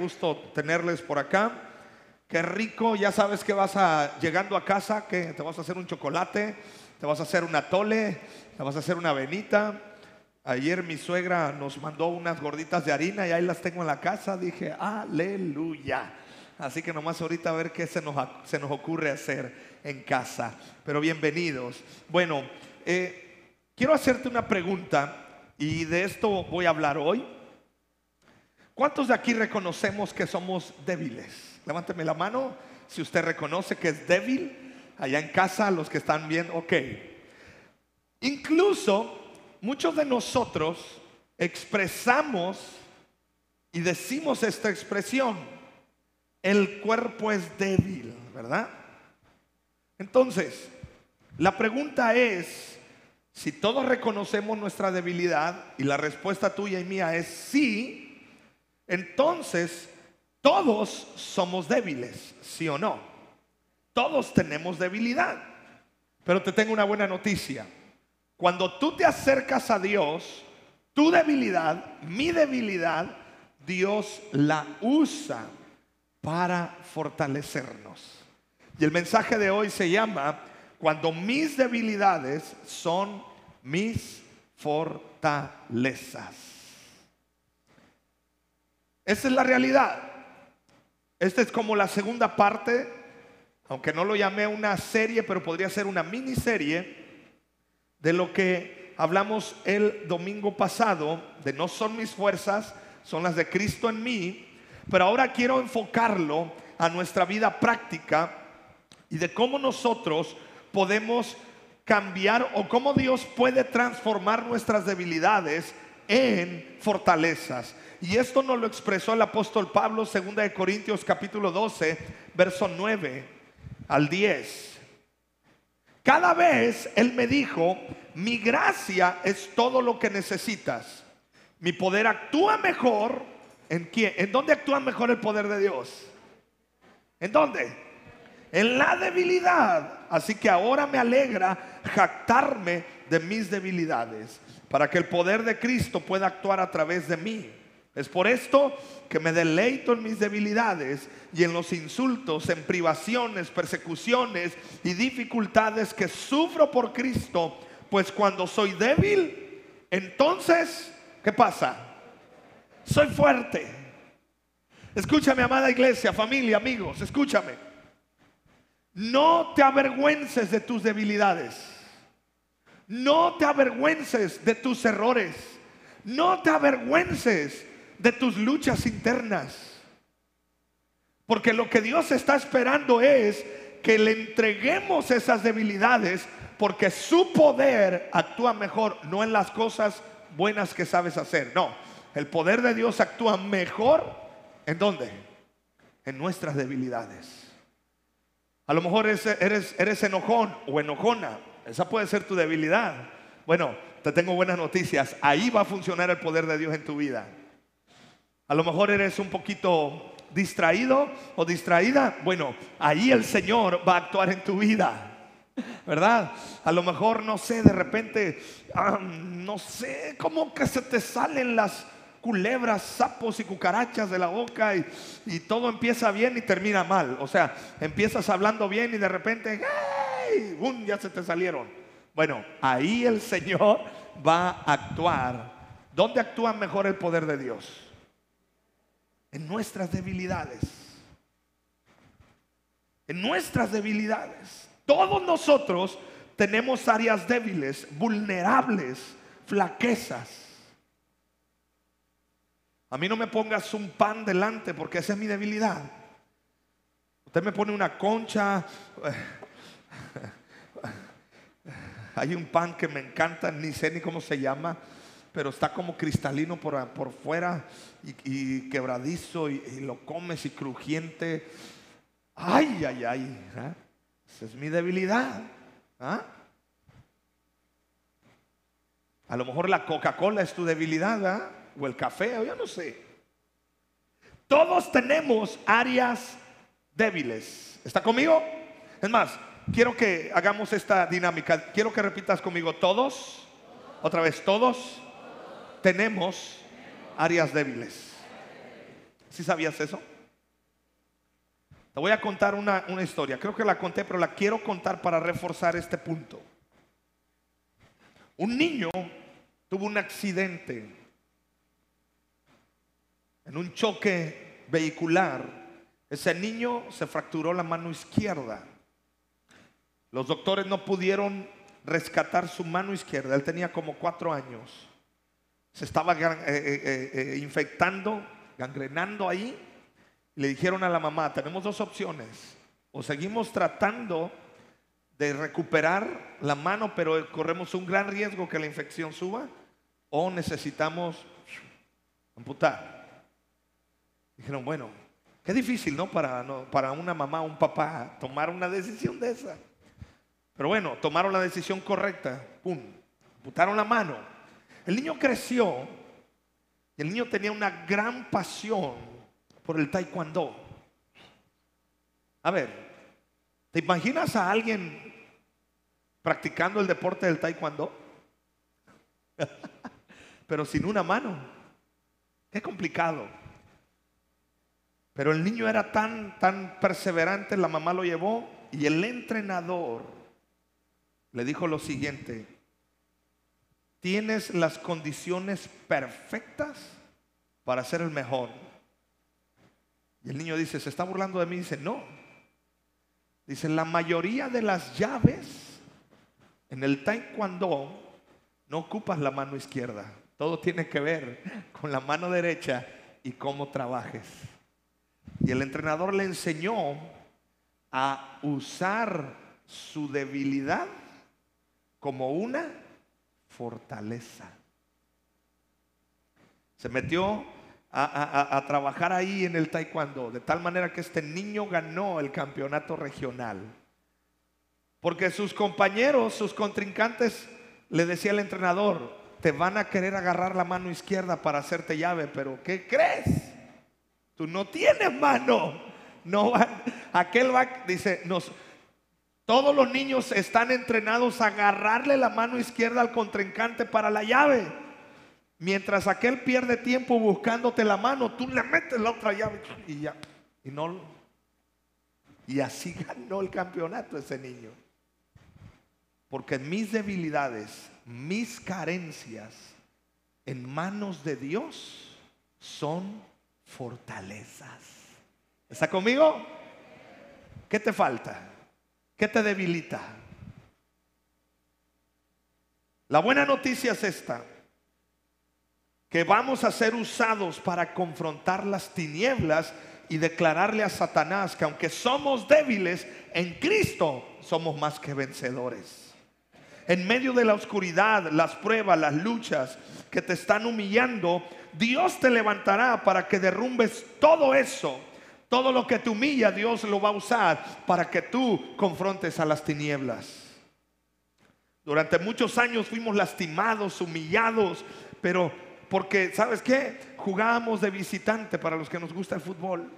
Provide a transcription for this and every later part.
gusto tenerles por acá. Qué rico, ya sabes que vas a llegando a casa, que te vas a hacer un chocolate, te vas a hacer una tole, te vas a hacer una venita. Ayer mi suegra nos mandó unas gorditas de harina y ahí las tengo en la casa. Dije, aleluya. Así que nomás ahorita a ver qué se nos, se nos ocurre hacer en casa. Pero bienvenidos. Bueno, eh, quiero hacerte una pregunta y de esto voy a hablar hoy. ¿Cuántos de aquí reconocemos que somos débiles? Levánteme la mano si usted reconoce que es débil. Allá en casa, los que están bien, ok. Incluso muchos de nosotros expresamos y decimos esta expresión, el cuerpo es débil, ¿verdad? Entonces, la pregunta es, si todos reconocemos nuestra debilidad y la respuesta tuya y mía es sí, entonces todos somos débiles, ¿sí o no? Todos tenemos debilidad. Pero te tengo una buena noticia. Cuando tú te acercas a Dios, tu debilidad, mi debilidad, Dios la usa para fortalecernos. Y el mensaje de hoy se llama, cuando mis debilidades son mis fortalezas. Esa es la realidad. Esta es como la segunda parte, aunque no lo llamé una serie, pero podría ser una miniserie de lo que hablamos el domingo pasado, de no son mis fuerzas, son las de Cristo en mí, pero ahora quiero enfocarlo a nuestra vida práctica y de cómo nosotros podemos cambiar o cómo Dios puede transformar nuestras debilidades en fortalezas. Y esto nos lo expresó el apóstol Pablo, 2 de Corintios capítulo 12, verso 9 al 10. Cada vez Él me dijo, mi gracia es todo lo que necesitas. Mi poder actúa mejor. ¿En quién? ¿En dónde actúa mejor el poder de Dios? ¿En dónde? En la debilidad. Así que ahora me alegra jactarme de mis debilidades para que el poder de Cristo pueda actuar a través de mí. Es por esto que me deleito en mis debilidades y en los insultos, en privaciones, persecuciones y dificultades que sufro por Cristo, pues cuando soy débil, entonces, ¿qué pasa? Soy fuerte. Escúchame, amada iglesia, familia, amigos, escúchame. No te avergüences de tus debilidades. No te avergüences de tus errores. No te avergüences de tus luchas internas. Porque lo que Dios está esperando es que le entreguemos esas debilidades porque su poder actúa mejor, no en las cosas buenas que sabes hacer. No, el poder de Dios actúa mejor en dónde? En nuestras debilidades. A lo mejor eres, eres, eres enojón o enojona. Esa puede ser tu debilidad. Bueno, te tengo buenas noticias. Ahí va a funcionar el poder de Dios en tu vida. A lo mejor eres un poquito distraído o distraída. Bueno, ahí el Señor va a actuar en tu vida. ¿Verdad? A lo mejor, no sé, de repente, ah, no sé, cómo que se te salen las culebras, sapos y cucarachas de la boca y, todo empieza bien y termina mal. O sea, empiezas hablando bien y de repente, ¡ay! ¡Bum! Ya se te salieron. Bueno, ahí el Señor va a actuar. ¿Dónde actúa mejor el poder de Dios? En nuestras debilidades. En nuestras debilidades. Todos nosotros tenemos áreas débiles, vulnerables, flaquezas. A mí no me pongas un pan delante porque esa es mi debilidad. Usted me pone una concha. Hay un pan que me encanta, ni sé ni cómo se llama pero está como cristalino por, por fuera y, quebradizo y, lo comes y crujiente. Ay, ay, ay. ¿eh? Esa es mi debilidad. ¿ah? A lo mejor la Coca-Cola es tu debilidad, ¿ah? o el café, o yo no sé. Todos tenemos áreas débiles. ¿Está conmigo? Es más, quiero que hagamos esta dinámica. Quiero que repitas conmigo todos. Otra vez, todos tenemos áreas débiles. ¿Sí sabías eso? Te voy a contar una, una historia. Creo que la conté, pero la quiero contar para reforzar este punto. Un niño tuvo un accidente en un choque vehicular. Ese niño se fracturó la mano izquierda. Los doctores no pudieron rescatar su mano izquierda. Él tenía como cuatro años. Se estaba eh, eh, eh, infectando, gangrenando ahí. Le dijeron a la mamá, tenemos dos opciones. O seguimos tratando de recuperar la mano, pero corremos un gran riesgo que la infección suba, o necesitamos amputar. Dijeron, bueno, qué difícil, ¿no? Para, para una mamá o un papá tomar una decisión de esa. Pero bueno, tomaron la decisión correcta, pum, amputaron la mano. El niño creció y el niño tenía una gran pasión por el taekwondo. A ver, ¿te imaginas a alguien practicando el deporte del taekwondo, pero sin una mano. Qué complicado. Pero el niño era tan, tan perseverante, la mamá lo llevó y el entrenador le dijo lo siguiente, tienes las condiciones perfectas para ser el mejor. Y el niño dice, ¿se está burlando de mí? Dice, no. Dice, la mayoría de las llaves en el taekwondo no ocupas la mano izquierda. Todo tiene que ver con la mano derecha y cómo trabajes. Y el entrenador le enseñó a usar su debilidad como una fortaleza. Se metió a, a, trabajar ahí en el taekwondo, de tal manera que este niño ganó el campeonato regional. Porque sus compañeros, sus contrincantes, le decía el entrenador, te van a querer agarrar la mano izquierda para hacerte llave, pero ¿qué crees? Tú no tienes mano. No aquel va, dice, nos, todos los niños están entrenados a agarrarle la mano izquierda al contrincante para la llave. Mientras aquel pierde tiempo buscándote la mano, tú le metes la otra llave y ya. Y no. Y así ganó el campeonato ese niño. Porque mis debilidades, mis carencias en manos de Dios son fortalezas. ¿Está conmigo? ¿Qué te falta? ¿Qué te debilita? La buena noticia es esta, que vamos a ser usados para confrontar las tinieblas y declararle a Satanás que aunque somos débiles, en Cristo somos más que vencedores en medio de la oscuridad, las pruebas, las luchas que te están humillando, Dios te levantará para que derrumbes todo eso. Todo lo que te humilla, Dios lo va a usar para que tú confrontes a las tinieblas. Durante muchos años fuimos lastimados, humillados, pero porque, ¿sabes qué? Jugábamos de visitante para los que nos gusta el fútbol.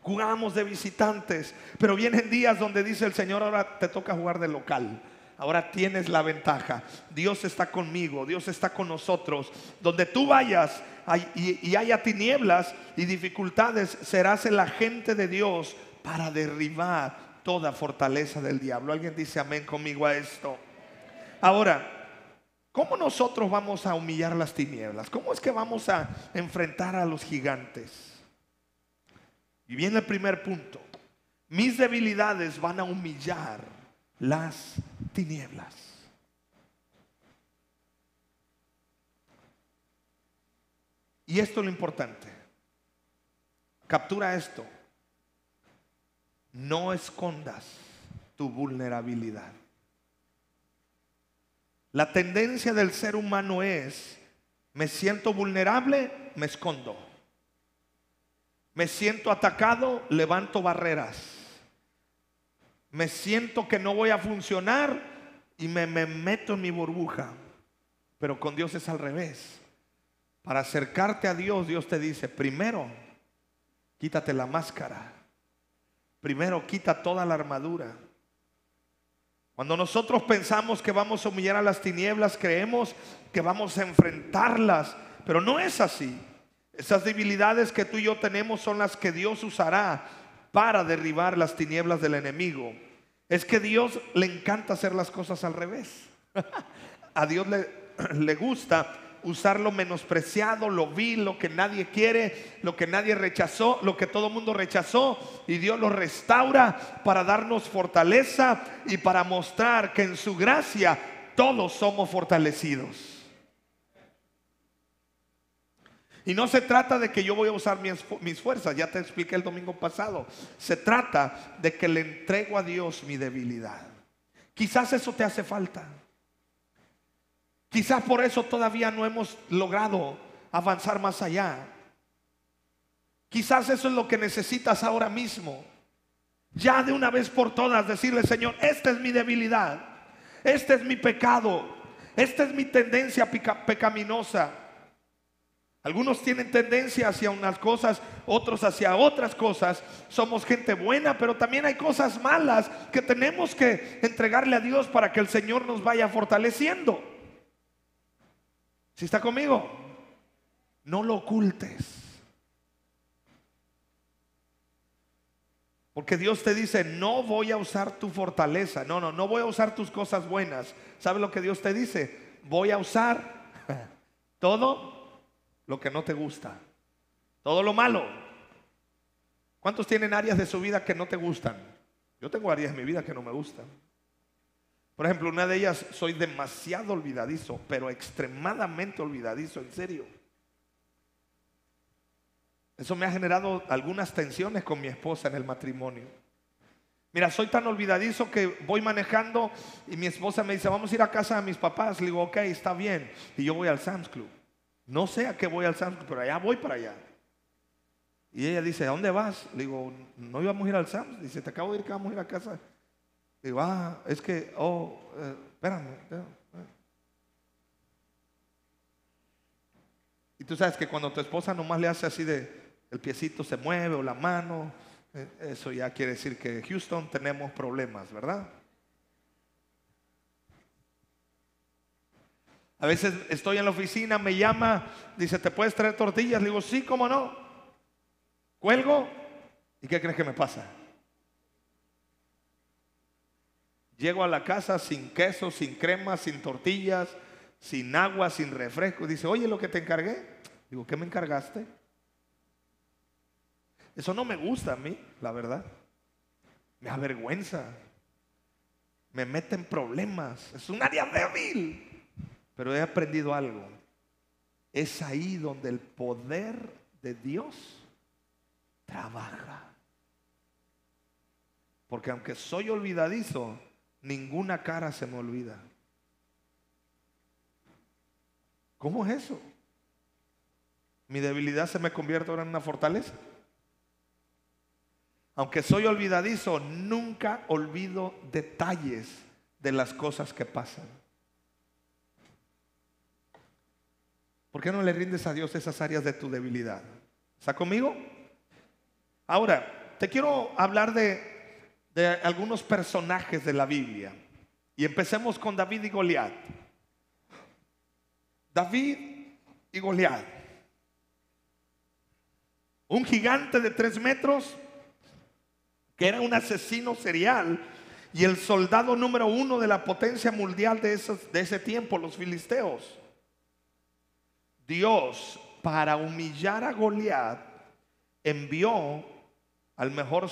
Jugábamos de visitantes, pero vienen días donde dice el Señor, ahora te toca jugar de local ahora tienes la ventaja. Dios está conmigo, Dios está con nosotros. Donde tú vayas y, haya tinieblas y dificultades, serás el agente de Dios para derribar toda fortaleza del diablo. Alguien dice amén conmigo a esto. Ahora, ¿cómo nosotros vamos a humillar las tinieblas? ¿Cómo es que vamos a enfrentar a los gigantes? Y viene el primer punto. Mis debilidades van a humillar las tinieblas. Y esto es lo importante. Captura esto. No escondas tu vulnerabilidad. La tendencia del ser humano es, me siento vulnerable, me escondo. Me siento atacado, levanto barreras me siento que no voy a funcionar y me, meto en mi burbuja. Pero con Dios es al revés. Para acercarte a Dios, Dios te dice, primero, quítate la máscara. Primero, quita toda la armadura. Cuando nosotros pensamos que vamos a humillar a las tinieblas, creemos que vamos a enfrentarlas, pero no es así. Esas debilidades que tú y yo tenemos son las que Dios usará para derribar las tinieblas del enemigo. Es que Dios le encanta hacer las cosas al revés. A Dios le, le gusta usar lo menospreciado, lo vil, lo que nadie quiere, lo que nadie rechazó, lo que todo mundo rechazó. Y Dios lo restaura para darnos fortaleza y para mostrar que en su gracia todos somos fortalecidos. Y no se trata de que yo voy a usar mis, mis, fuerzas, ya te expliqué el domingo pasado. Se trata de que le entrego a Dios mi debilidad. Quizás eso te hace falta. Quizás por eso todavía no hemos logrado avanzar más allá. Quizás eso es lo que necesitas ahora mismo. Ya de una vez por todas decirle, Señor, esta es mi debilidad, este es mi pecado, esta es mi tendencia pecaminosa. Algunos tienen tendencia hacia unas cosas, otros hacia otras cosas. Somos gente buena, pero también hay cosas malas que tenemos que entregarle a Dios para que el Señor nos vaya fortaleciendo. Si está conmigo, no lo ocultes. Porque Dios te dice, no voy a usar tu fortaleza. No, no, no voy a usar tus cosas buenas. ¿Sabe lo que Dios te dice? Voy a usar todo lo que no te gusta. Todo lo malo. ¿Cuántos tienen áreas de su vida que no te gustan? Yo tengo áreas de mi vida que no me gustan. Por ejemplo, una de ellas, soy demasiado olvidadizo, pero extremadamente olvidadizo, en serio. Eso me ha generado algunas tensiones con mi esposa en el matrimonio. Mira, soy tan olvidadizo que voy manejando y mi esposa me dice, vamos a ir a casa de mis papás. Le digo, ok, está bien. Y yo voy al Sam's Club. No sé a qué voy al Sam's Club, pero allá voy para allá. Y ella dice, ¿a dónde vas? Le digo, no íbamos a ir al Sam's. Dice, te acabo de ir que vamos a ir a casa Digo, ah, es que, oh, eh, espérame, Y tú sabes que cuando tu esposa nomás le hace así de, el piecito se mueve o la mano, eh, eso ya quiere decir que Houston tenemos problemas, ¿verdad? A veces estoy en la oficina, me llama, dice, ¿te puedes traer tortillas? Le digo, sí, ¿cómo no? Cuelgo, ¿y qué crees que me pasa? Llego a la casa sin queso, sin crema, sin tortillas, sin agua, sin refresco. Dice, oye, lo que te encargué. Digo, ¿qué me encargaste? Eso no me gusta a mí, la verdad. Me avergüenza. Me mete en problemas. Es un área débil. Pero he aprendido algo. Es ahí donde el poder de Dios trabaja. Porque aunque soy olvidadizo, ninguna cara se me olvida. ¿Cómo es eso? ¿Mi debilidad se me convierte ahora en una fortaleza? Aunque soy olvidadizo, nunca olvido detalles de las cosas que pasan. ¿Por qué no le rindes a Dios esas áreas de tu debilidad? ¿Está conmigo? Ahora, te quiero hablar de de algunos personajes de la Biblia. Y empecemos con David y Goliat. David y Goliat. Un gigante de tres metros que era un asesino serial y el soldado número uno de la potencia mundial de, de ese tiempo, los filisteos. Dios, para humillar a Goliat, envió al mejor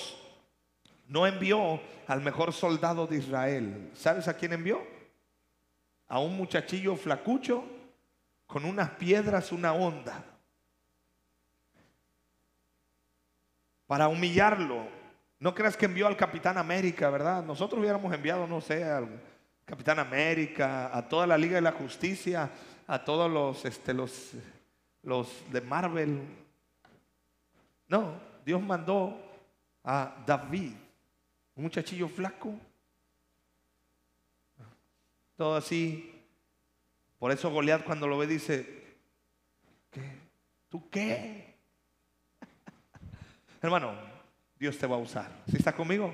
no envió al mejor soldado de Israel. ¿Sabes a quién envió? A un muchachillo flacucho con unas piedras, una onda. Para humillarlo. No creas que envió al Capitán América, ¿verdad? Nosotros hubiéramos enviado, no sé, al Capitán América, a toda la Liga de la Justicia, a todos los, este, los, los de Marvel. No, Dios mandó a David un muchachillo flaco. Todo así. Por eso Goliat cuando lo ve dice, ¿qué? ¿Tú qué? Hermano, Dios te va a usar. ¿Sí está conmigo?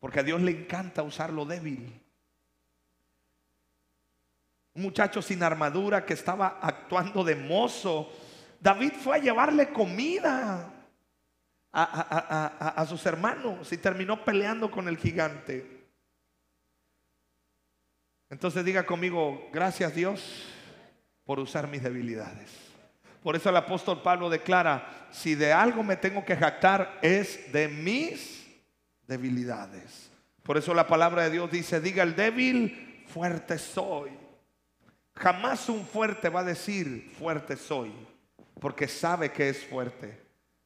Porque a Dios le encanta usar lo débil. Muchacho sin armadura que estaba actuando de mozo David fue a llevarle comida a, sus hermanos y terminó peleando con el gigante. Entonces diga conmigo, gracias Dios por usar mis debilidades. Por eso el apóstol Pablo declara, si de algo me tengo que jactar es de mis debilidades. Por eso la palabra de Dios dice, diga el débil, fuerte soy. Jamás un fuerte va a decir, fuerte soy, porque sabe que es fuerte.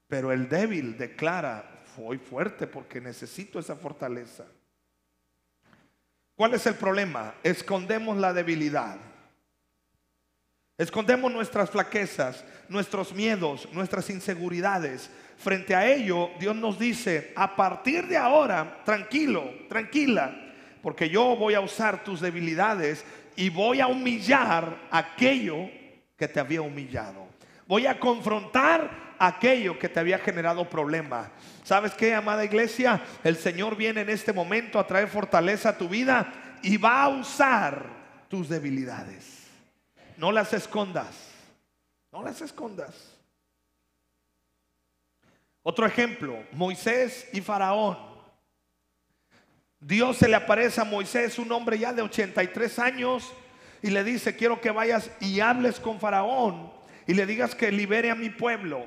Pero el débil declara, soy fuerte porque necesito esa fortaleza. ¿Cuál es el problema? Escondemos la debilidad. Escondemos nuestras flaquezas, nuestros miedos, nuestras inseguridades. Frente a ello, Dios nos dice, a partir de ahora, tranquilo, tranquila, porque yo voy a usar tus debilidades y voy a humillar aquello que te había humillado. Voy a confrontar aquello que te había generado problemas. ¿Sabes qué, amada iglesia? El Señor viene en este momento a traer fortaleza a tu vida y va a usar tus debilidades. No las escondas. No las escondas. Otro ejemplo, Moisés y Faraón. Dios se le aparece a Moisés, un hombre ya de 83 años, y le dice, quiero que vayas y hables con Faraón y le digas que libere a mi pueblo.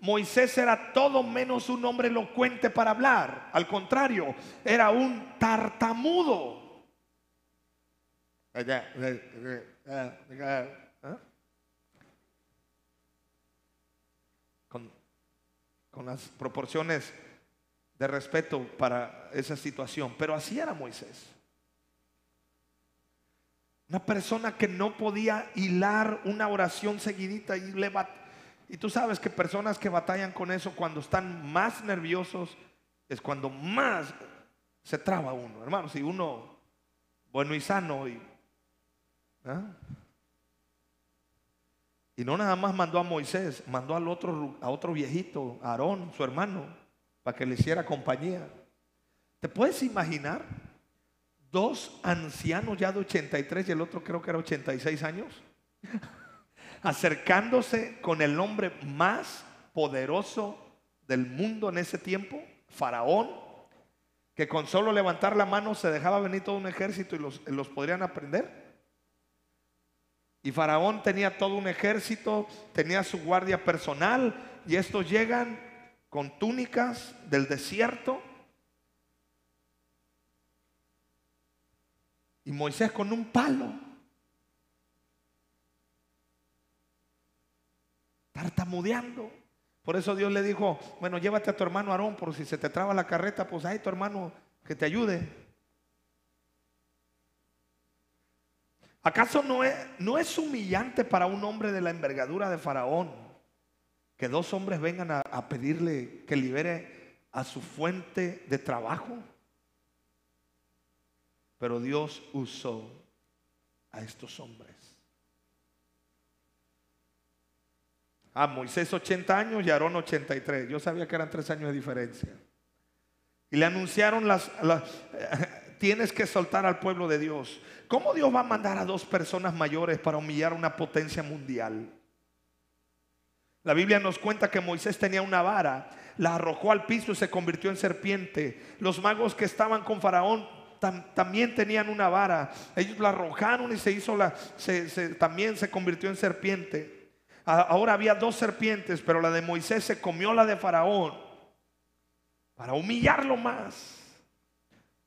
Moisés era todo menos un hombre elocuente para hablar. Al contrario, era un tartamudo. Con, con las proporciones de respeto para esa situación. Pero así era Moisés. Una persona que no podía hilar una oración seguidita y le Y tú sabes que personas que batallan con eso cuando están más nerviosos es cuando más se traba uno. Hermano, si uno bueno y sano y ¿ah? Y no nada más mandó a Moisés, mandó al otro, a otro viejito, Aarón, su hermano, para que le hiciera compañía. ¿Te puedes imaginar? Dos ancianos ya de 83 y el otro creo que era 86 años, acercándose con el hombre más poderoso del mundo en ese tiempo, Faraón, que con solo levantar la mano se dejaba venir todo un ejército y los, los podrían aprender. Y Faraón tenía todo un ejército, tenía su guardia personal y estos llegan con túnicas del desierto. Y Moisés con un palo. Tartamudeando. Por eso Dios le dijo, bueno, llévate a tu hermano Aarón, por si se te traba la carreta, pues hay tu hermano que te ayude. ¿Acaso no es, no es humillante para un hombre de la envergadura de Faraón que dos hombres vengan a, pedirle que libere a su fuente de trabajo? Pero Dios usó a estos hombres. A Moisés 80 años y Aarón 83. Yo sabía que eran tres años de diferencia. Y le anunciaron las, las tienes que soltar al pueblo de Dios. ¿Cómo Dios va a mandar a dos personas mayores para humillar una potencia mundial? La Biblia nos cuenta que Moisés tenía una vara, la arrojó al piso y se convirtió en serpiente. Los magos que estaban con Faraón también tenían una vara. Ellos la arrojaron y se hizo la, también se convirtió en serpiente. Ahora había dos serpientes, pero la de Moisés se comió la de Faraón para humillarlo más.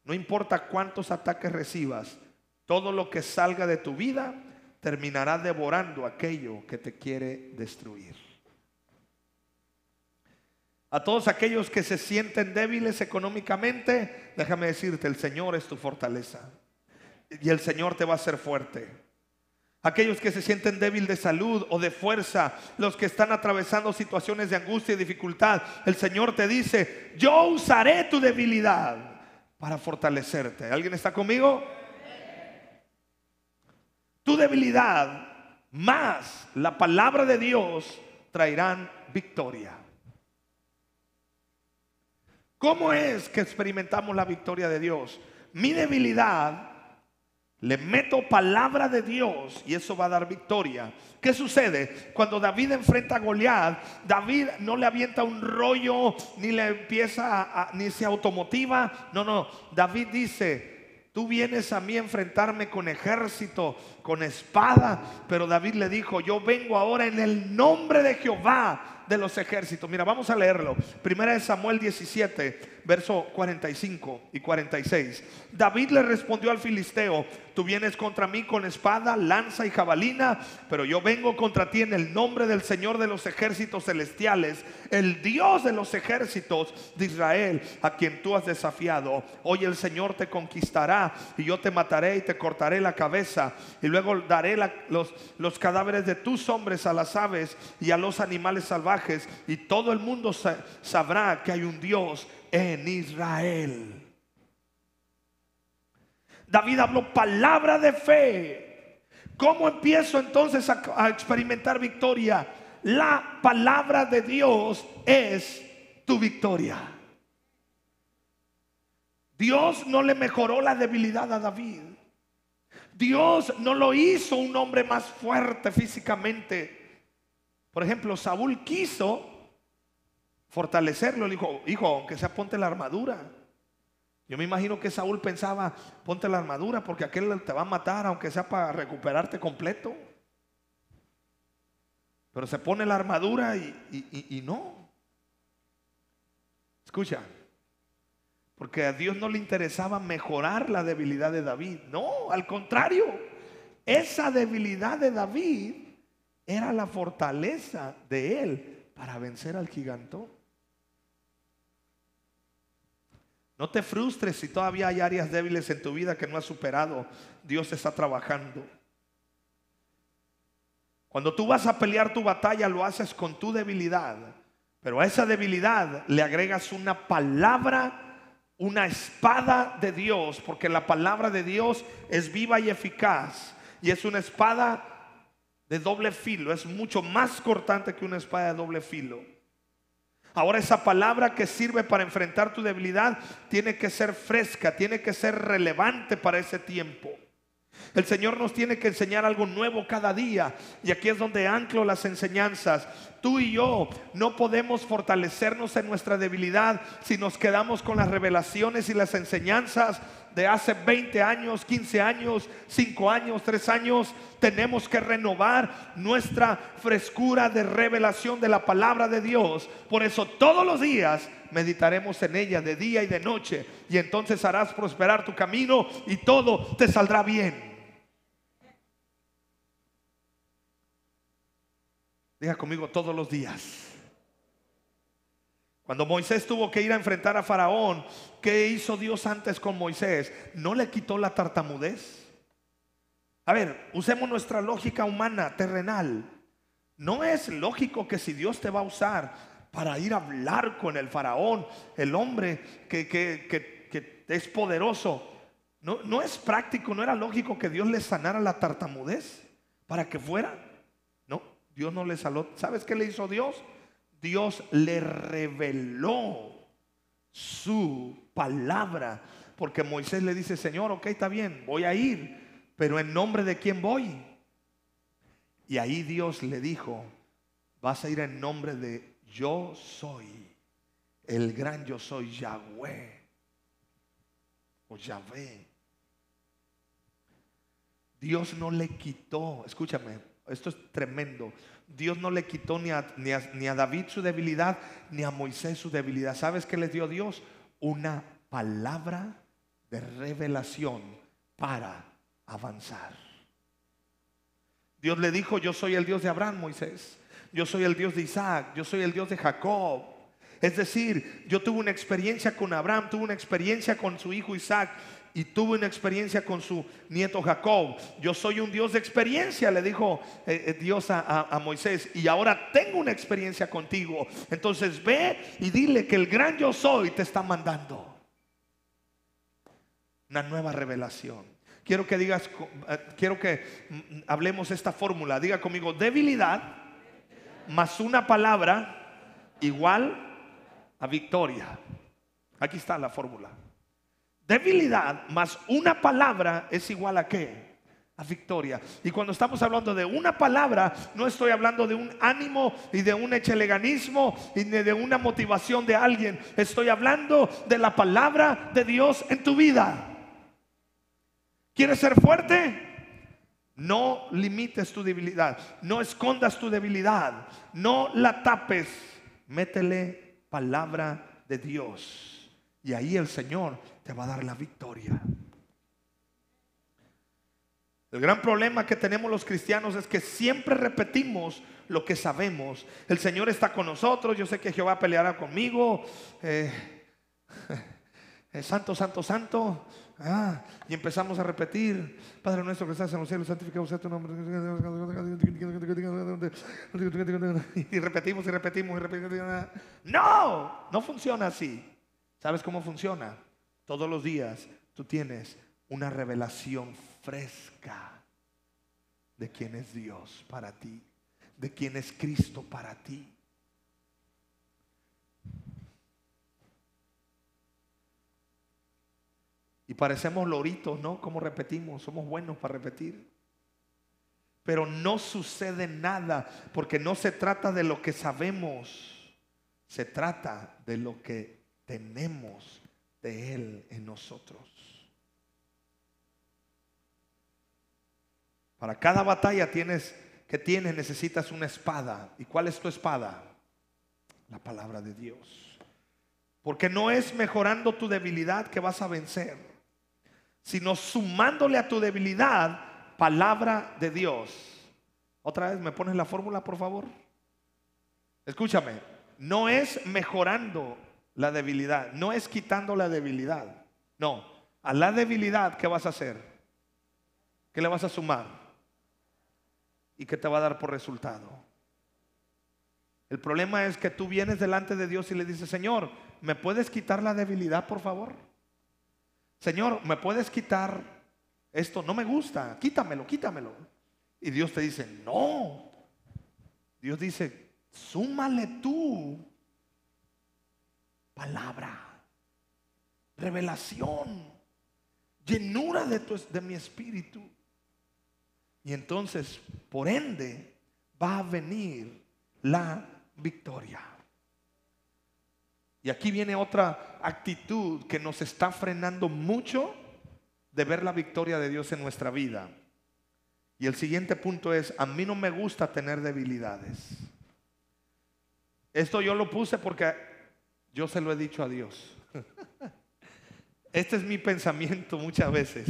No importa cuántos ataques recibas, todo lo que salga de tu vida terminará devorando aquello que te quiere destruir. A todos aquellos que se sienten débiles económicamente, déjame decirte, el Señor es tu fortaleza. Y el Señor te va a hacer fuerte. Aquellos que se sienten débiles de salud o de fuerza, los que están atravesando situaciones de angustia y dificultad, el Señor te dice, yo usaré tu debilidad para fortalecerte. ¿Alguien está conmigo? Tu debilidad más la palabra de Dios traerán victoria. ¿Cómo es que experimentamos la victoria de Dios? Mi debilidad le meto palabra de Dios y eso va a dar victoria. ¿Qué sucede? Cuando David enfrenta a Goliat, David no le avienta un rollo, ni le empieza ni se automotiva. No, no. David dice: Tú vienes a mí a enfrentarme con ejército, con espada. Pero David le dijo: Yo vengo ahora en el nombre de Jehová de los ejércitos. Mira, vamos a leerlo. Primera de Samuel 17, verso 45 y 46. David le respondió al filisteo: Tú vienes contra mí con espada, lanza y jabalina, pero yo vengo contra ti en el nombre del Señor de los ejércitos celestiales, el Dios de los ejércitos de Israel, a quien tú has desafiado. Hoy el Señor te conquistará y yo te mataré y te cortaré la cabeza y luego daré los, los cadáveres de tus hombres a las aves y a los animales salvajes y todo el mundo sabrá que hay un Dios en Israel. David habló palabra de fe. ¿Cómo empiezo entonces a, experimentar victoria? La palabra de Dios es tu victoria. Dios no le mejoró la debilidad a David. Dios no lo hizo un hombre más fuerte físicamente. Por ejemplo, Saúl quiso fortalecerlo. Le dijo, hijo, aunque sea ponte la armadura. Yo me imagino que Saúl pensaba, ponte la armadura porque aquel te va a matar aunque sea para recuperarte completo. Pero se pone la armadura y, y no. Escucha, porque a Dios no le interesaba mejorar la debilidad de David. No, al contrario, esa debilidad de David era la fortaleza de él para vencer al gigantón. No te frustres si todavía hay áreas débiles en tu vida que no has superado. Dios está trabajando. Cuando tú vas a pelear tu batalla, lo haces con tu debilidad. Pero a esa debilidad le agregas una palabra, una espada de Dios, porque la palabra de Dios es viva y eficaz. Y es una espada de doble filo, es mucho más cortante que una espada de doble filo. Ahora esa palabra que sirve para enfrentar tu debilidad tiene que ser fresca, tiene que ser relevante para ese tiempo. El Señor nos tiene que enseñar algo nuevo cada día. Y aquí es donde anclo las enseñanzas. Tú y yo no podemos fortalecernos en nuestra debilidad si nos quedamos con las revelaciones y las enseñanzas de hace 20 años, 15 años, 5 años, 3 años. Tenemos que renovar nuestra frescura de revelación de la palabra de Dios. Por eso todos los días meditaremos en ella de día y de noche. Y entonces harás prosperar tu camino y todo te saldrá bien. Diga conmigo todos los días. Cuando Moisés tuvo que ir a enfrentar a Faraón, ¿qué hizo Dios antes con Moisés? ¿No le quitó la tartamudez? A ver, usemos nuestra lógica humana, terrenal. No es lógico que si Dios te va a usar para ir a hablar con el faraón, el hombre que, que, es poderoso, no, no es práctico, no era lógico que Dios le sanara la tartamudez para que fuera. Dios no le saló. ¿Sabes qué le hizo Dios? Dios le reveló su palabra. Porque Moisés le dice, Señor, ok, está bien, voy a ir, pero en nombre de quién voy. Y ahí Dios le dijo, vas a ir en nombre de yo soy, el gran yo soy Yahweh o Yahvé. Dios no le quitó, escúchame, esto es tremendo. Dios no le quitó ni a, ni, a, David su debilidad, ni a Moisés su debilidad. ¿Sabes qué le dio Dios? Una palabra de revelación para avanzar. Dios le dijo, yo soy el Dios de Abraham, Moisés. Yo soy el Dios de Isaac. Yo soy el Dios de Jacob. Es decir, yo tuve una experiencia con Abraham, tuve una experiencia con su hijo Isaac y tuvo una experiencia con su nieto Jacob. Yo soy un Dios de experiencia, le dijo eh, eh, Dios a, Moisés, y ahora tengo una experiencia contigo. Entonces ve y dile que el gran yo soy te está mandando. Una nueva revelación. Quiero que digas, eh, quiero que mm, hablemos esta fórmula. Diga conmigo, debilidad más una palabra igual a victoria. Aquí está la fórmula. Debilidad más una palabra es igual a qué? A victoria. Y cuando estamos hablando de una palabra, no estoy hablando de un ánimo y de un echeleganismo y de una motivación de alguien. Estoy hablando de la palabra de Dios en tu vida. ¿Quieres ser fuerte? No limites tu debilidad, no escondas tu debilidad, no la tapes, métele palabra de Dios. Y ahí el Señor te va a dar la victoria. El gran problema que tenemos los cristianos es que siempre repetimos lo que sabemos. El Señor está con nosotros, yo sé que Jehová peleará conmigo. Eh, eh, santo, santo, santo. Ah, y empezamos a repetir, Padre nuestro que estás en los cielos, santificado sea tu nombre. Y repetimos y repetimos y repetimos. No, no funciona así. ¿Sabes cómo funciona? Todos los días tú tienes una revelación fresca de quién es Dios para ti, de quién es Cristo para ti. Y parecemos loritos, ¿no? Como repetimos, somos buenos para repetir. Pero no sucede nada porque no se trata de lo que sabemos, se trata de lo que tenemos de Él en nosotros. Para cada batalla tienes que tienes necesitas una espada. ¿Y cuál es tu espada? La palabra de Dios. Porque no es mejorando tu debilidad que vas a vencer sino sumándole a tu debilidad palabra de Dios. Otra vez, ¿me pones la fórmula, por favor? Escúchame, no es mejorando la debilidad, no es quitando la debilidad. No, a la debilidad, ¿qué vas a hacer? ¿Qué le vas a sumar? ¿Y qué te va a dar por resultado? El problema es que tú vienes delante de Dios y le dices, Señor, ¿me puedes quitar la debilidad, por favor? Señor, ¿me puedes quitar esto? No me gusta, quítamelo, quítamelo. Y Dios te dice, no. Dios dice, súmale tú palabra, revelación, llenura de, tu, de mi espíritu. Y entonces, por ende, va a venir la victoria. Y aquí viene otra actitud que nos está frenando mucho de ver la victoria de Dios en nuestra vida. Y el siguiente punto es, a mí no me gusta tener debilidades. Esto yo lo puse porque yo se lo he dicho a Dios. Este es mi pensamiento muchas veces.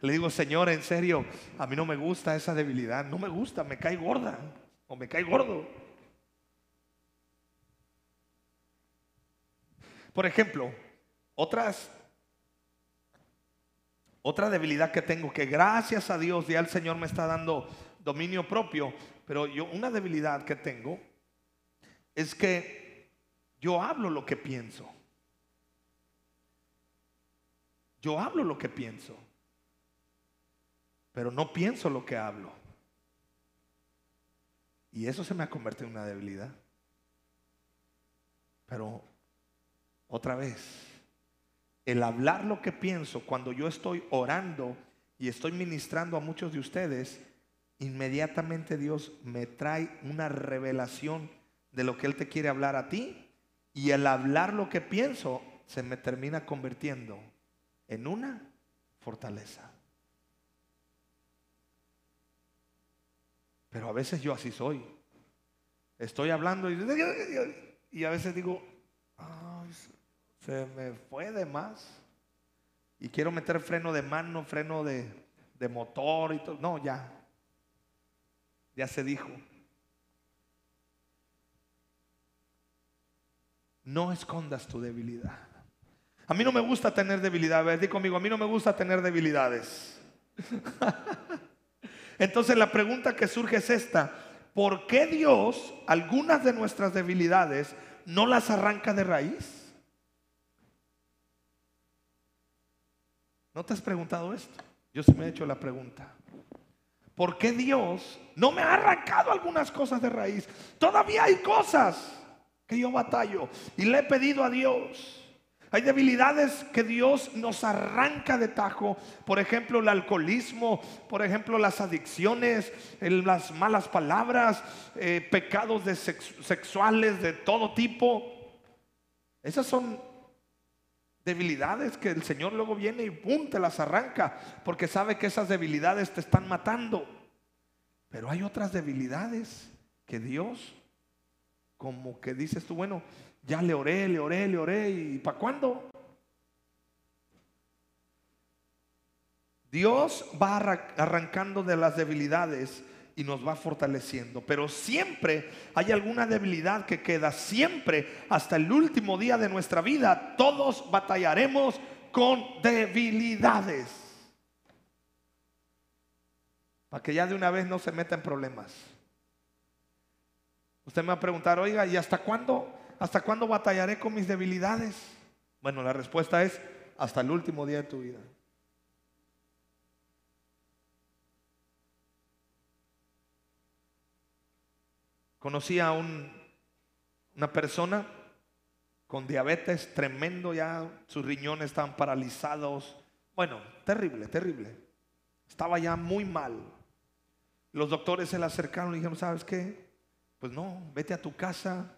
Le digo, Señor, en serio, a mí no me gusta esa debilidad, no me gusta, me cae gorda o me cae gordo. Por ejemplo, otras otra debilidad que tengo, que gracias a Dios ya el Señor me está dando dominio propio, pero yo una debilidad que tengo es que yo hablo lo que pienso. Yo hablo lo que pienso, pero no pienso lo que hablo. Y eso se me ha convertido en una debilidad. Pero otra vez, el hablar lo que pienso cuando yo estoy orando y estoy ministrando a muchos de ustedes, inmediatamente Dios me trae una revelación de lo que Él te quiere hablar a ti y el hablar lo que pienso se me termina convirtiendo en una fortaleza. Pero a veces yo así soy. Estoy hablando y, y a veces digo, se me fue de más. Y quiero meter freno de mano, freno de, de motor y todo. No, ya. Ya se dijo. No escondas tu debilidad. A mí no me gusta tener debilidad. A ver, di conmigo, a mí no me gusta tener debilidades. Entonces la pregunta que surge es esta. ¿Por qué Dios algunas de nuestras debilidades no las arranca de raíz? ¿No te has preguntado esto? Yo sí me he hecho la pregunta. ¿Por qué Dios no me ha arrancado algunas cosas de raíz? Todavía hay cosas que yo batallo y le he pedido a Dios. Hay debilidades que Dios nos arranca de tajo. Por ejemplo, el alcoholismo, por ejemplo, las adicciones, las malas palabras, eh, pecados de sexuales de todo tipo. Esas son debilidades que el Señor luego viene y pum, te las arranca, porque sabe que esas debilidades te están matando. Pero hay otras debilidades que Dios, como que dices tú, bueno, ya le oré, le oré, le oré, ¿y para cuándo? Dios va arrancando de las debilidades y nos va fortaleciendo. Pero siempre hay alguna debilidad que queda. Siempre, hasta el último día de nuestra vida, todos batallaremos con debilidades. Para que ya de una vez no se meta en problemas. Usted me va a preguntar, oiga, ¿y hasta cuándo? ¿Hasta cuándo batallaré con mis debilidades? Bueno, la respuesta es hasta el último día de tu vida. Conocí a una persona con diabetes tremendo, ya sus riñones estaban paralizados. Bueno, terrible, terrible. Estaba ya muy mal. Los doctores se le acercaron y dijeron, ¿sabes qué? Pues no, vete a tu casa,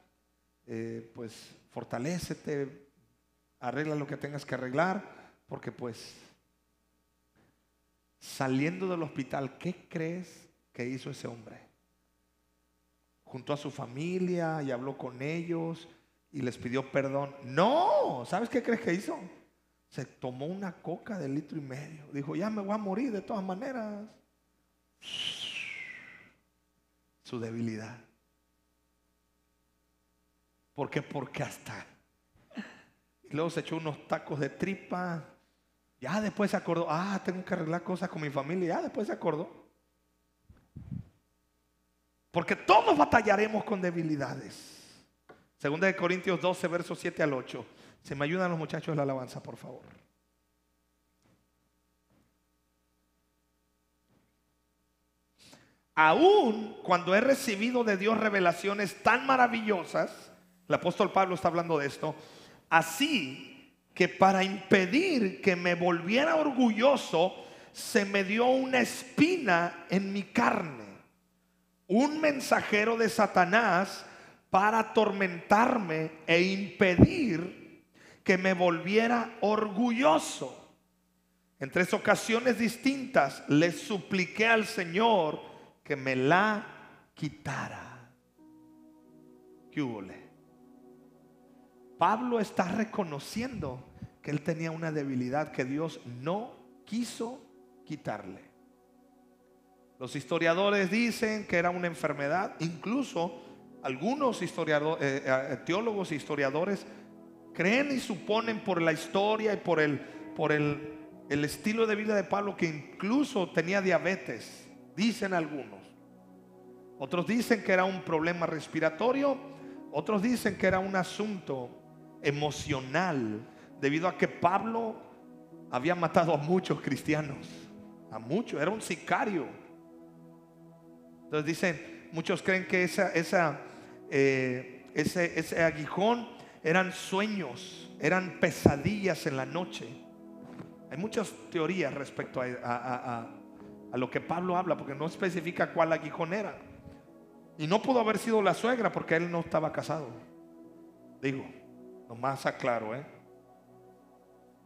eh, pues fortalecete, arregla lo que tengas que arreglar, porque pues saliendo del hospital, ¿qué crees que hizo ese hombre? Juntó a su familia y habló con ellos y les pidió perdón. No, ¿sabes qué crees que hizo? Se tomó una coca de litro y medio. Dijo, ya me voy a morir de todas maneras. Su debilidad. ¿Por qué? Porque hasta. Y luego se echó unos tacos de tripa. Ya después se acordó, ah, tengo que arreglar cosas con mi familia. Ya después se acordó. Porque todos batallaremos con debilidades. Segunda de Corintios 12, versos 7 al 8. Se me ayudan los muchachos de la alabanza, por favor. Aún cuando he recibido de Dios revelaciones tan maravillosas, el apóstol Pablo está hablando de esto. Así que para impedir que me volviera orgulloso, se me dio una espina en mi carne. Un mensajero de Satanás para atormentarme e impedir que me volviera orgulloso. En tres ocasiones distintas le supliqué al Señor que me la quitara. ¿Qué hubo? Pablo está reconociendo que él tenía una debilidad que Dios no quiso quitarle. Los historiadores dicen que era una enfermedad, incluso algunos historiadores, eh, eh, teólogos e historiadores creen y suponen por la historia y por el, por el, el estilo de vida de Pablo que incluso tenía diabetes, dicen algunos. Otros dicen que era un problema respiratorio, otros dicen que era un asunto emocional debido a que Pablo había matado a muchos cristianos, a muchos, era un sicario. Entonces dicen, muchos creen que esa, esa, eh, ese, aguijón eran sueños, eran pesadillas en la noche. Hay muchas teorías respecto a, a, a, lo que Pablo habla, porque no especifica cuál aguijón era. Y no pudo haber sido la suegra porque él no estaba casado. Digo más aclaro, ¿eh?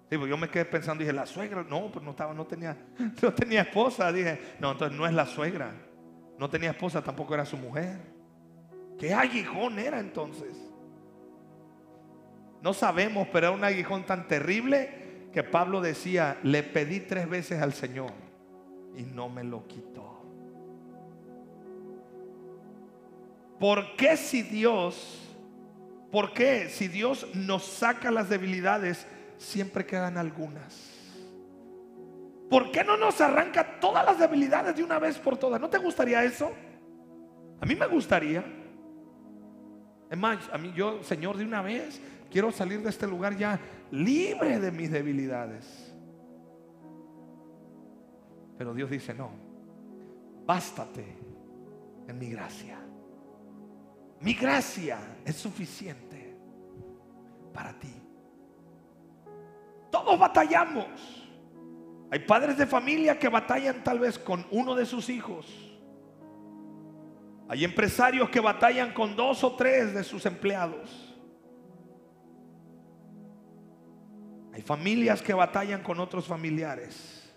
Pues yo me quedé pensando, dije, la suegra, no, pues no estaba, no tenía, no tenía esposa. Dije, no, entonces no es la suegra. No tenía esposa, tampoco era su mujer. ¿Qué aguijón era entonces? No sabemos, pero era un aguijón tan terrible que Pablo decía, le pedí tres veces al Señor y no me lo quitó. ¿Por qué si Dios ¿Por qué? Si Dios nos saca las debilidades, siempre quedan algunas. ¿Por qué no nos arranca todas las debilidades de una vez por todas? ¿No te gustaría eso? A mí me gustaría. Es más, a mí yo, Señor, de una vez quiero salir de este lugar ya libre de mis debilidades. Pero Dios dice, no, bástate en mi gracia. Mi gracia es suficiente para ti. Todos batallamos. Hay padres de familia que batallan tal vez con uno de sus hijos. Hay empresarios que batallan con dos o tres de sus empleados. Hay familias que batallan con otros familiares.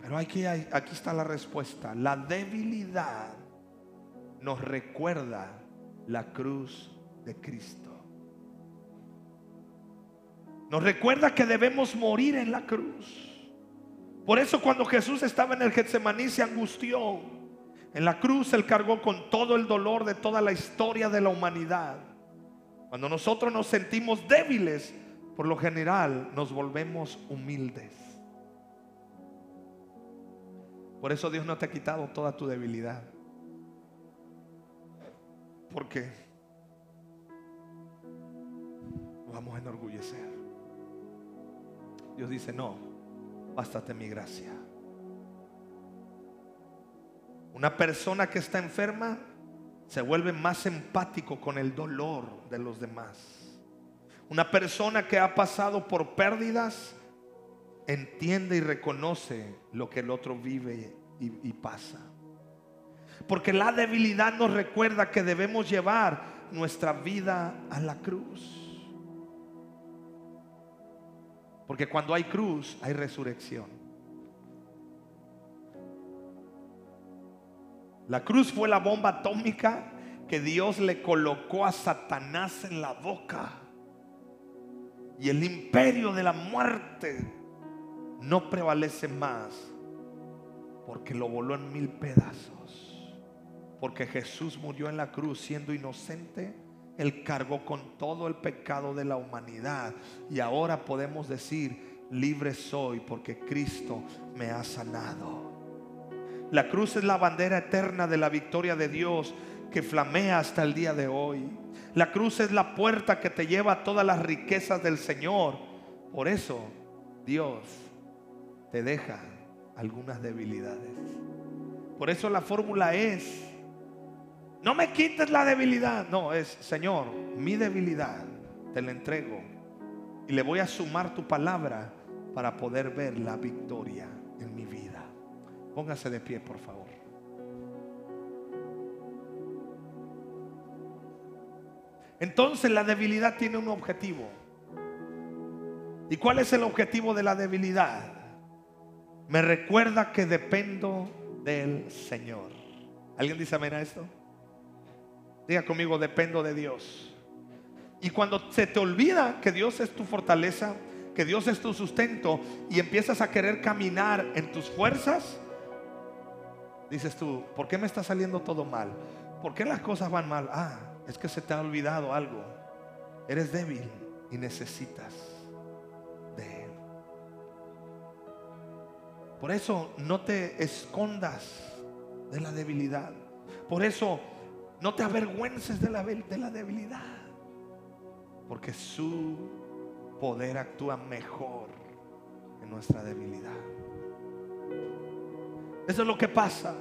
Pero aquí, aquí está la respuesta. La debilidad nos recuerda la cruz de Cristo. Nos recuerda que debemos morir en la cruz. Por eso cuando Jesús estaba en el Getsemaní se angustió. En la cruz Él cargó con todo el dolor de toda la historia de la humanidad. Cuando nosotros nos sentimos débiles, por lo general nos volvemos humildes. Por eso Dios no te ha quitado toda tu debilidad. Porque vamos a enorgullecer. Dios dice, no, bástate mi gracia. Una persona que está enferma se vuelve más empático con el dolor de los demás. Una persona que ha pasado por pérdidas entiende y reconoce lo que el otro vive y, y pasa. Porque la debilidad nos recuerda que debemos llevar nuestra vida a la cruz. Porque cuando hay cruz, hay resurrección. La cruz fue la bomba atómica que Dios le colocó a Satanás en la boca. Y el imperio de la muerte no prevalece más porque lo voló en mil pedazos. Porque Jesús murió en la cruz siendo inocente él cargó con todo el pecado de la humanidad. Y ahora podemos decir, libre soy porque Cristo me ha sanado. La cruz es la bandera eterna de la victoria de Dios que flamea hasta el día de hoy. La cruz es la puerta que te lleva a todas las riquezas del Señor. Por eso Dios te deja algunas debilidades. Por eso la fórmula es no me quites la debilidad. No, es, Señor, mi debilidad te la entrego. Y le voy a sumar tu palabra para poder ver la victoria en mi vida. Póngase de pie, por favor. Entonces la debilidad tiene un objetivo. ¿Y cuál es el objetivo de la debilidad? Me recuerda que dependo del Señor. ¿Alguien dice amén a esto? Diga conmigo, dependo de Dios. Y cuando se te olvida que Dios es tu fortaleza, que Dios es tu sustento y empiezas a querer caminar en tus fuerzas, dices tú, ¿por qué me está saliendo todo mal? ¿Por qué las cosas van mal? Ah, es que se te ha olvidado algo. Eres débil y necesitas de Él. Por eso no te escondas de la debilidad. Por eso no te avergüences de la, de la debilidad. Porque su poder actúa mejor en nuestra debilidad. Eso es lo que pasa.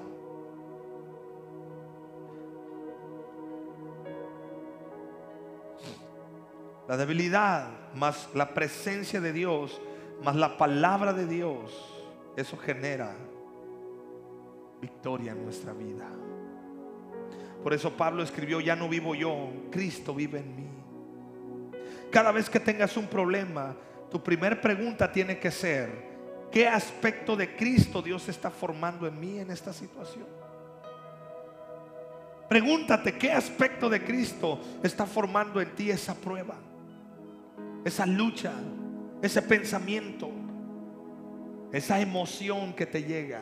La debilidad más la presencia de Dios, más la palabra de Dios, eso genera victoria en nuestra vida. Por eso Pablo escribió, ya no vivo yo, Cristo vive en mí. Cada vez que tengas un problema, tu primer pregunta tiene que ser, ¿qué aspecto de Cristo Dios está formando en mí en esta situación? Pregúntate, ¿qué aspecto de Cristo está formando en ti esa prueba? Esa lucha, ese pensamiento, esa emoción que te llega,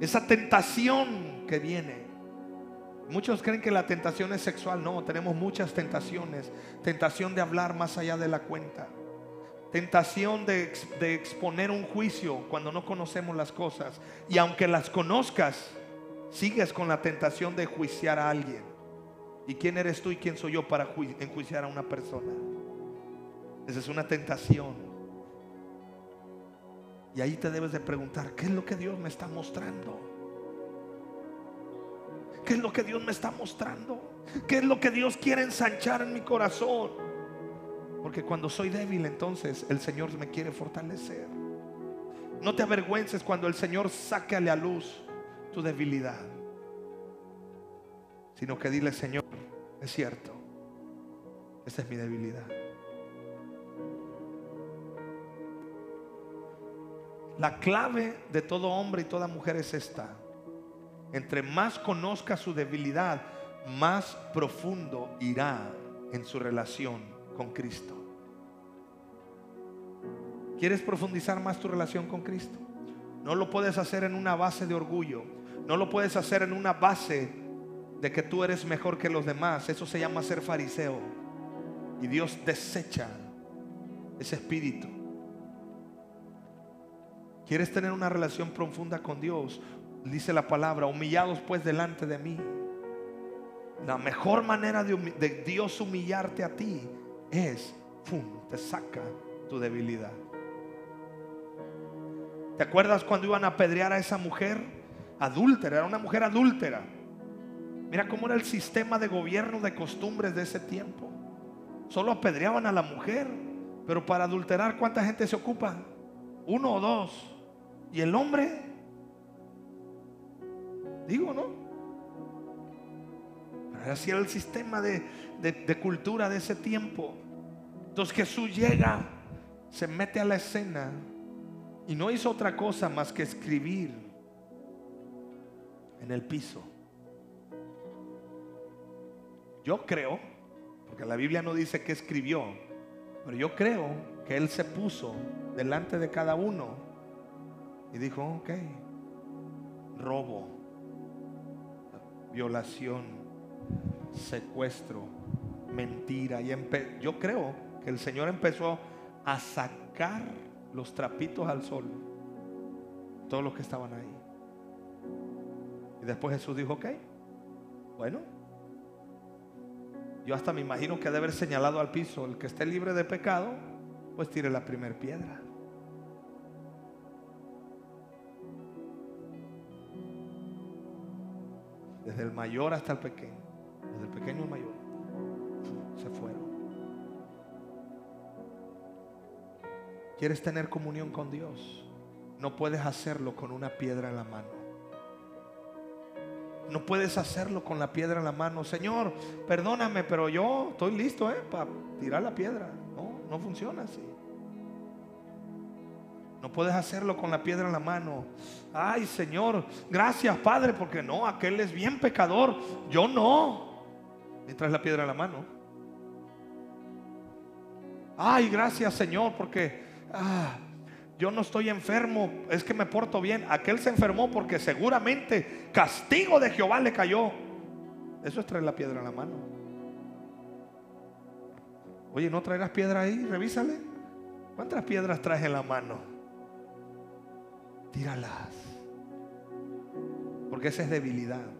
esa tentación que viene. Muchos creen que la tentación es sexual. No, tenemos muchas tentaciones. Tentación de hablar más allá de la cuenta. Tentación de, exponer un juicio cuando no conocemos las cosas. Y aunque las conozcas, sigues con la tentación de juiciar a alguien. ¿Y quién eres tú y quién soy yo para enjuiciar a una persona? Esa es una tentación. Y ahí te debes de preguntar, ¿qué es lo que Dios me está mostrando? ¿Qué es lo que Dios me está mostrando? ¿Qué es lo que Dios quiere ensanchar en mi corazón? Porque cuando soy débil, entonces el Señor me quiere fortalecer. No te avergüences cuando el Señor saque a la luz tu debilidad. Sino que dile, Señor, es cierto, esta es mi debilidad. La clave de todo hombre y toda mujer es esta. Entre más conozca su debilidad, más profundo irá en su relación con Cristo. ¿Quieres profundizar más tu relación con Cristo? No lo puedes hacer en una base de orgullo. No lo puedes hacer en una base de que tú eres mejor que los demás. Eso se llama ser fariseo. Y Dios desecha ese espíritu. ¿Quieres tener una relación profunda con Dios? Dice la palabra, humillados pues delante de mí. La mejor manera de, Dios humillarte a ti es, ¡pum!, te saca tu debilidad. ¿Te acuerdas cuando iban a apedrear a esa mujer? Adúltera, era una mujer adúltera. Mira cómo era el sistema de gobierno de costumbres de ese tiempo. Solo apedreaban a la mujer, pero para adulterar, ¿cuánta gente se ocupa? Uno o dos. ¿Y el hombre? Digo, ¿no? Así era el sistema de, cultura de ese tiempo. Entonces Jesús llega, se mete a la escena y no hizo otra cosa más que escribir en el piso. Yo creo, porque la Biblia no dice que escribió, pero yo creo que Él se puso delante de cada uno y dijo, ok, robo, violación, secuestro, mentira. Y yo creo que el Señor empezó a sacar los trapitos al sol. Todos los que estaban ahí. Y después Jesús dijo, ok, bueno. Yo hasta me imagino que ha de haber señalado al piso, el que esté libre de pecado, pues tire la primera piedra. Desde el mayor hasta el pequeño desde el pequeño al mayor, se fueron. ¿Quieres tener comunión con Dios? No puedes hacerlo con una piedra en la mano. No puedes hacerlo con la piedra en la mano. Señor, perdóname, pero yo estoy listo ¿eh? para tirar la piedra. No, no funciona así. No puedes hacerlo con la piedra en la mano. Ay, Señor, gracias, Padre, porque no, aquel es bien pecador. Yo no y traes la piedra en la mano. Ay, gracias Señor, porque ah, yo no estoy enfermo, es que me porto bien. Aquel se enfermó porque seguramente castigo de Jehová le cayó. Eso es traer la piedra en la mano. Oye, ¿no traerás piedra ahí? Revísale. ¿Cuántas piedras traes en la mano? Tíralas. Porque esa es debilidad.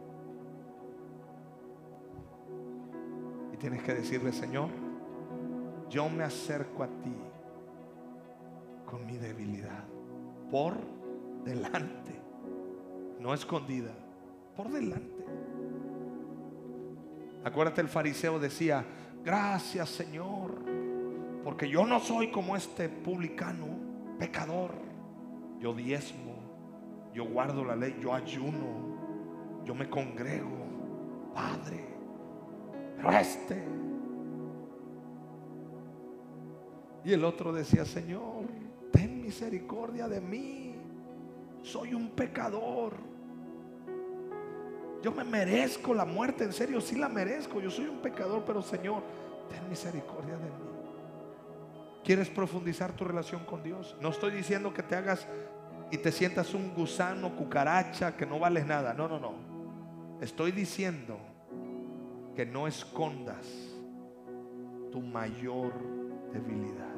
tienes que decirle, Señor, yo me acerco a ti con mi debilidad, por delante, no escondida, por delante. Acuérdate, el fariseo decía, gracias Señor, porque yo no soy como este publicano, pecador. Yo diezmo, yo guardo la ley, yo ayuno, yo me congrego, Padre. Pero este. Y el otro decía, Señor, ten misericordia de mí. Soy un pecador. Yo me merezco la muerte, en serio, sí la merezco. Yo soy un pecador, pero Señor, ten misericordia de mí. ¿Quieres profundizar tu relación con Dios? No estoy diciendo que te hagas y te sientas un gusano, cucaracha, que no vales nada. No, no, no. Estoy diciendo que no escondas tu mayor debilidad.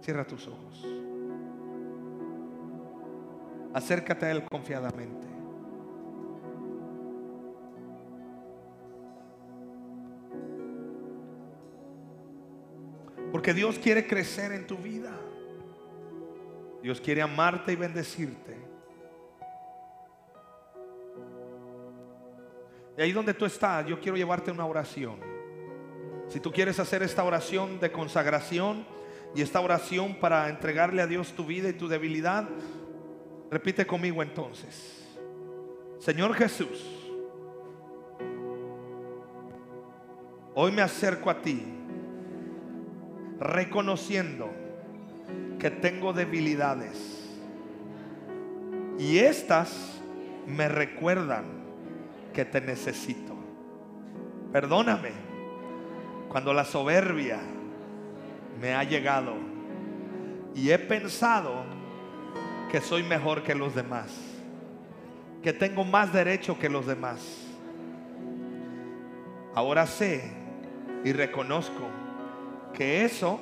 Cierra tus ojos. Acércate a Él confiadamente. Porque Dios quiere crecer en tu vida. Dios quiere amarte y bendecirte. Y ahí donde tú estás, yo quiero llevarte una oración. Si tú quieres hacer esta oración de consagración y esta oración para entregarle a Dios tu vida y tu debilidad, repite conmigo entonces. Señor Jesús, hoy me acerco a ti reconociendo que tengo debilidades y estas me recuerdan que te necesito. Perdóname cuando la soberbia me ha llegado y he pensado que soy mejor que los demás, que tengo más derecho que los demás. Ahora sé y reconozco que eso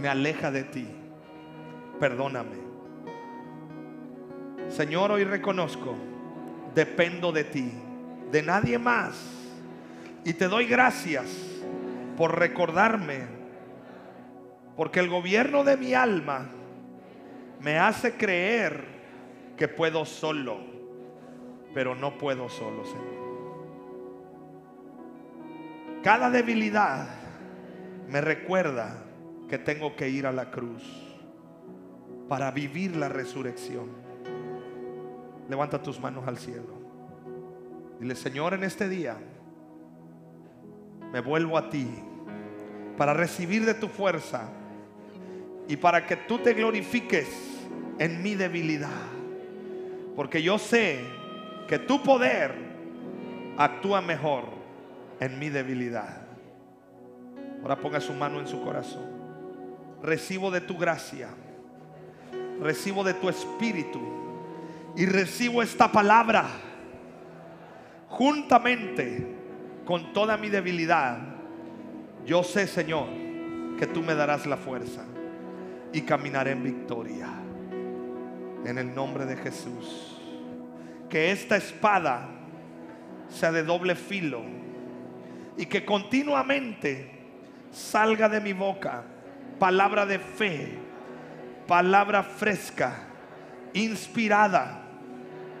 me aleja de ti. Perdóname. Señor, hoy reconozco, dependo de ti, de nadie más. Y te doy gracias por recordarme, porque el gobierno de mi alma me hace creer que puedo solo, pero no puedo solo, Señor. Cada debilidad me recuerda que tengo que ir a la cruz para vivir la resurrección. Levanta tus manos al cielo. Dile, Señor, en este día me vuelvo a ti para recibir de tu fuerza y para que tú te glorifiques en mi debilidad. Porque yo sé que tu poder actúa mejor en mi debilidad. Ahora ponga su mano en su corazón. Recibo de tu gracia. Recibo de tu espíritu. Y recibo esta palabra juntamente con toda mi debilidad. Yo sé, Señor, que tú me darás la fuerza y caminaré en victoria. En el nombre de Jesús. Que esta espada sea de doble filo y que continuamente salga de mi boca palabra de fe, palabra fresca, inspirada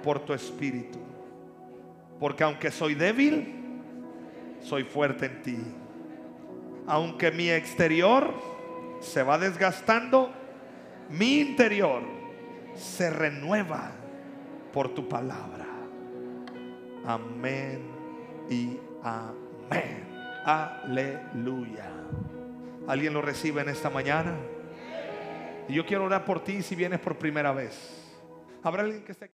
por tu espíritu. Porque aunque soy débil, soy fuerte en ti. Aunque mi exterior se va desgastando, mi interior se renueva por tu palabra. Amén y amén. Aleluya. ¿Alguien lo recibe en esta mañana? Y yo quiero orar por ti si vienes por primera vez. ¿Habrá alguien que esté